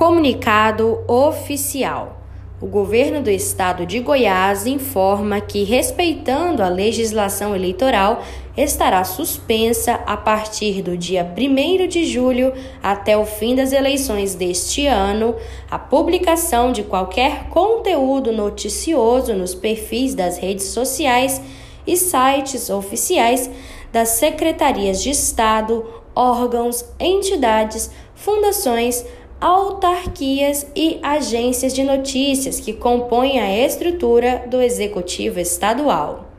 Comunicado oficial. O governo do estado de Goiás informa que, respeitando a legislação eleitoral, estará suspensa a partir do dia 1 de julho até o fim das eleições deste ano a publicação de qualquer conteúdo noticioso nos perfis das redes sociais e sites oficiais das secretarias de Estado, órgãos, entidades, fundações, autarquias e agências de notícias que compõem a estrutura do Executivo Estadual.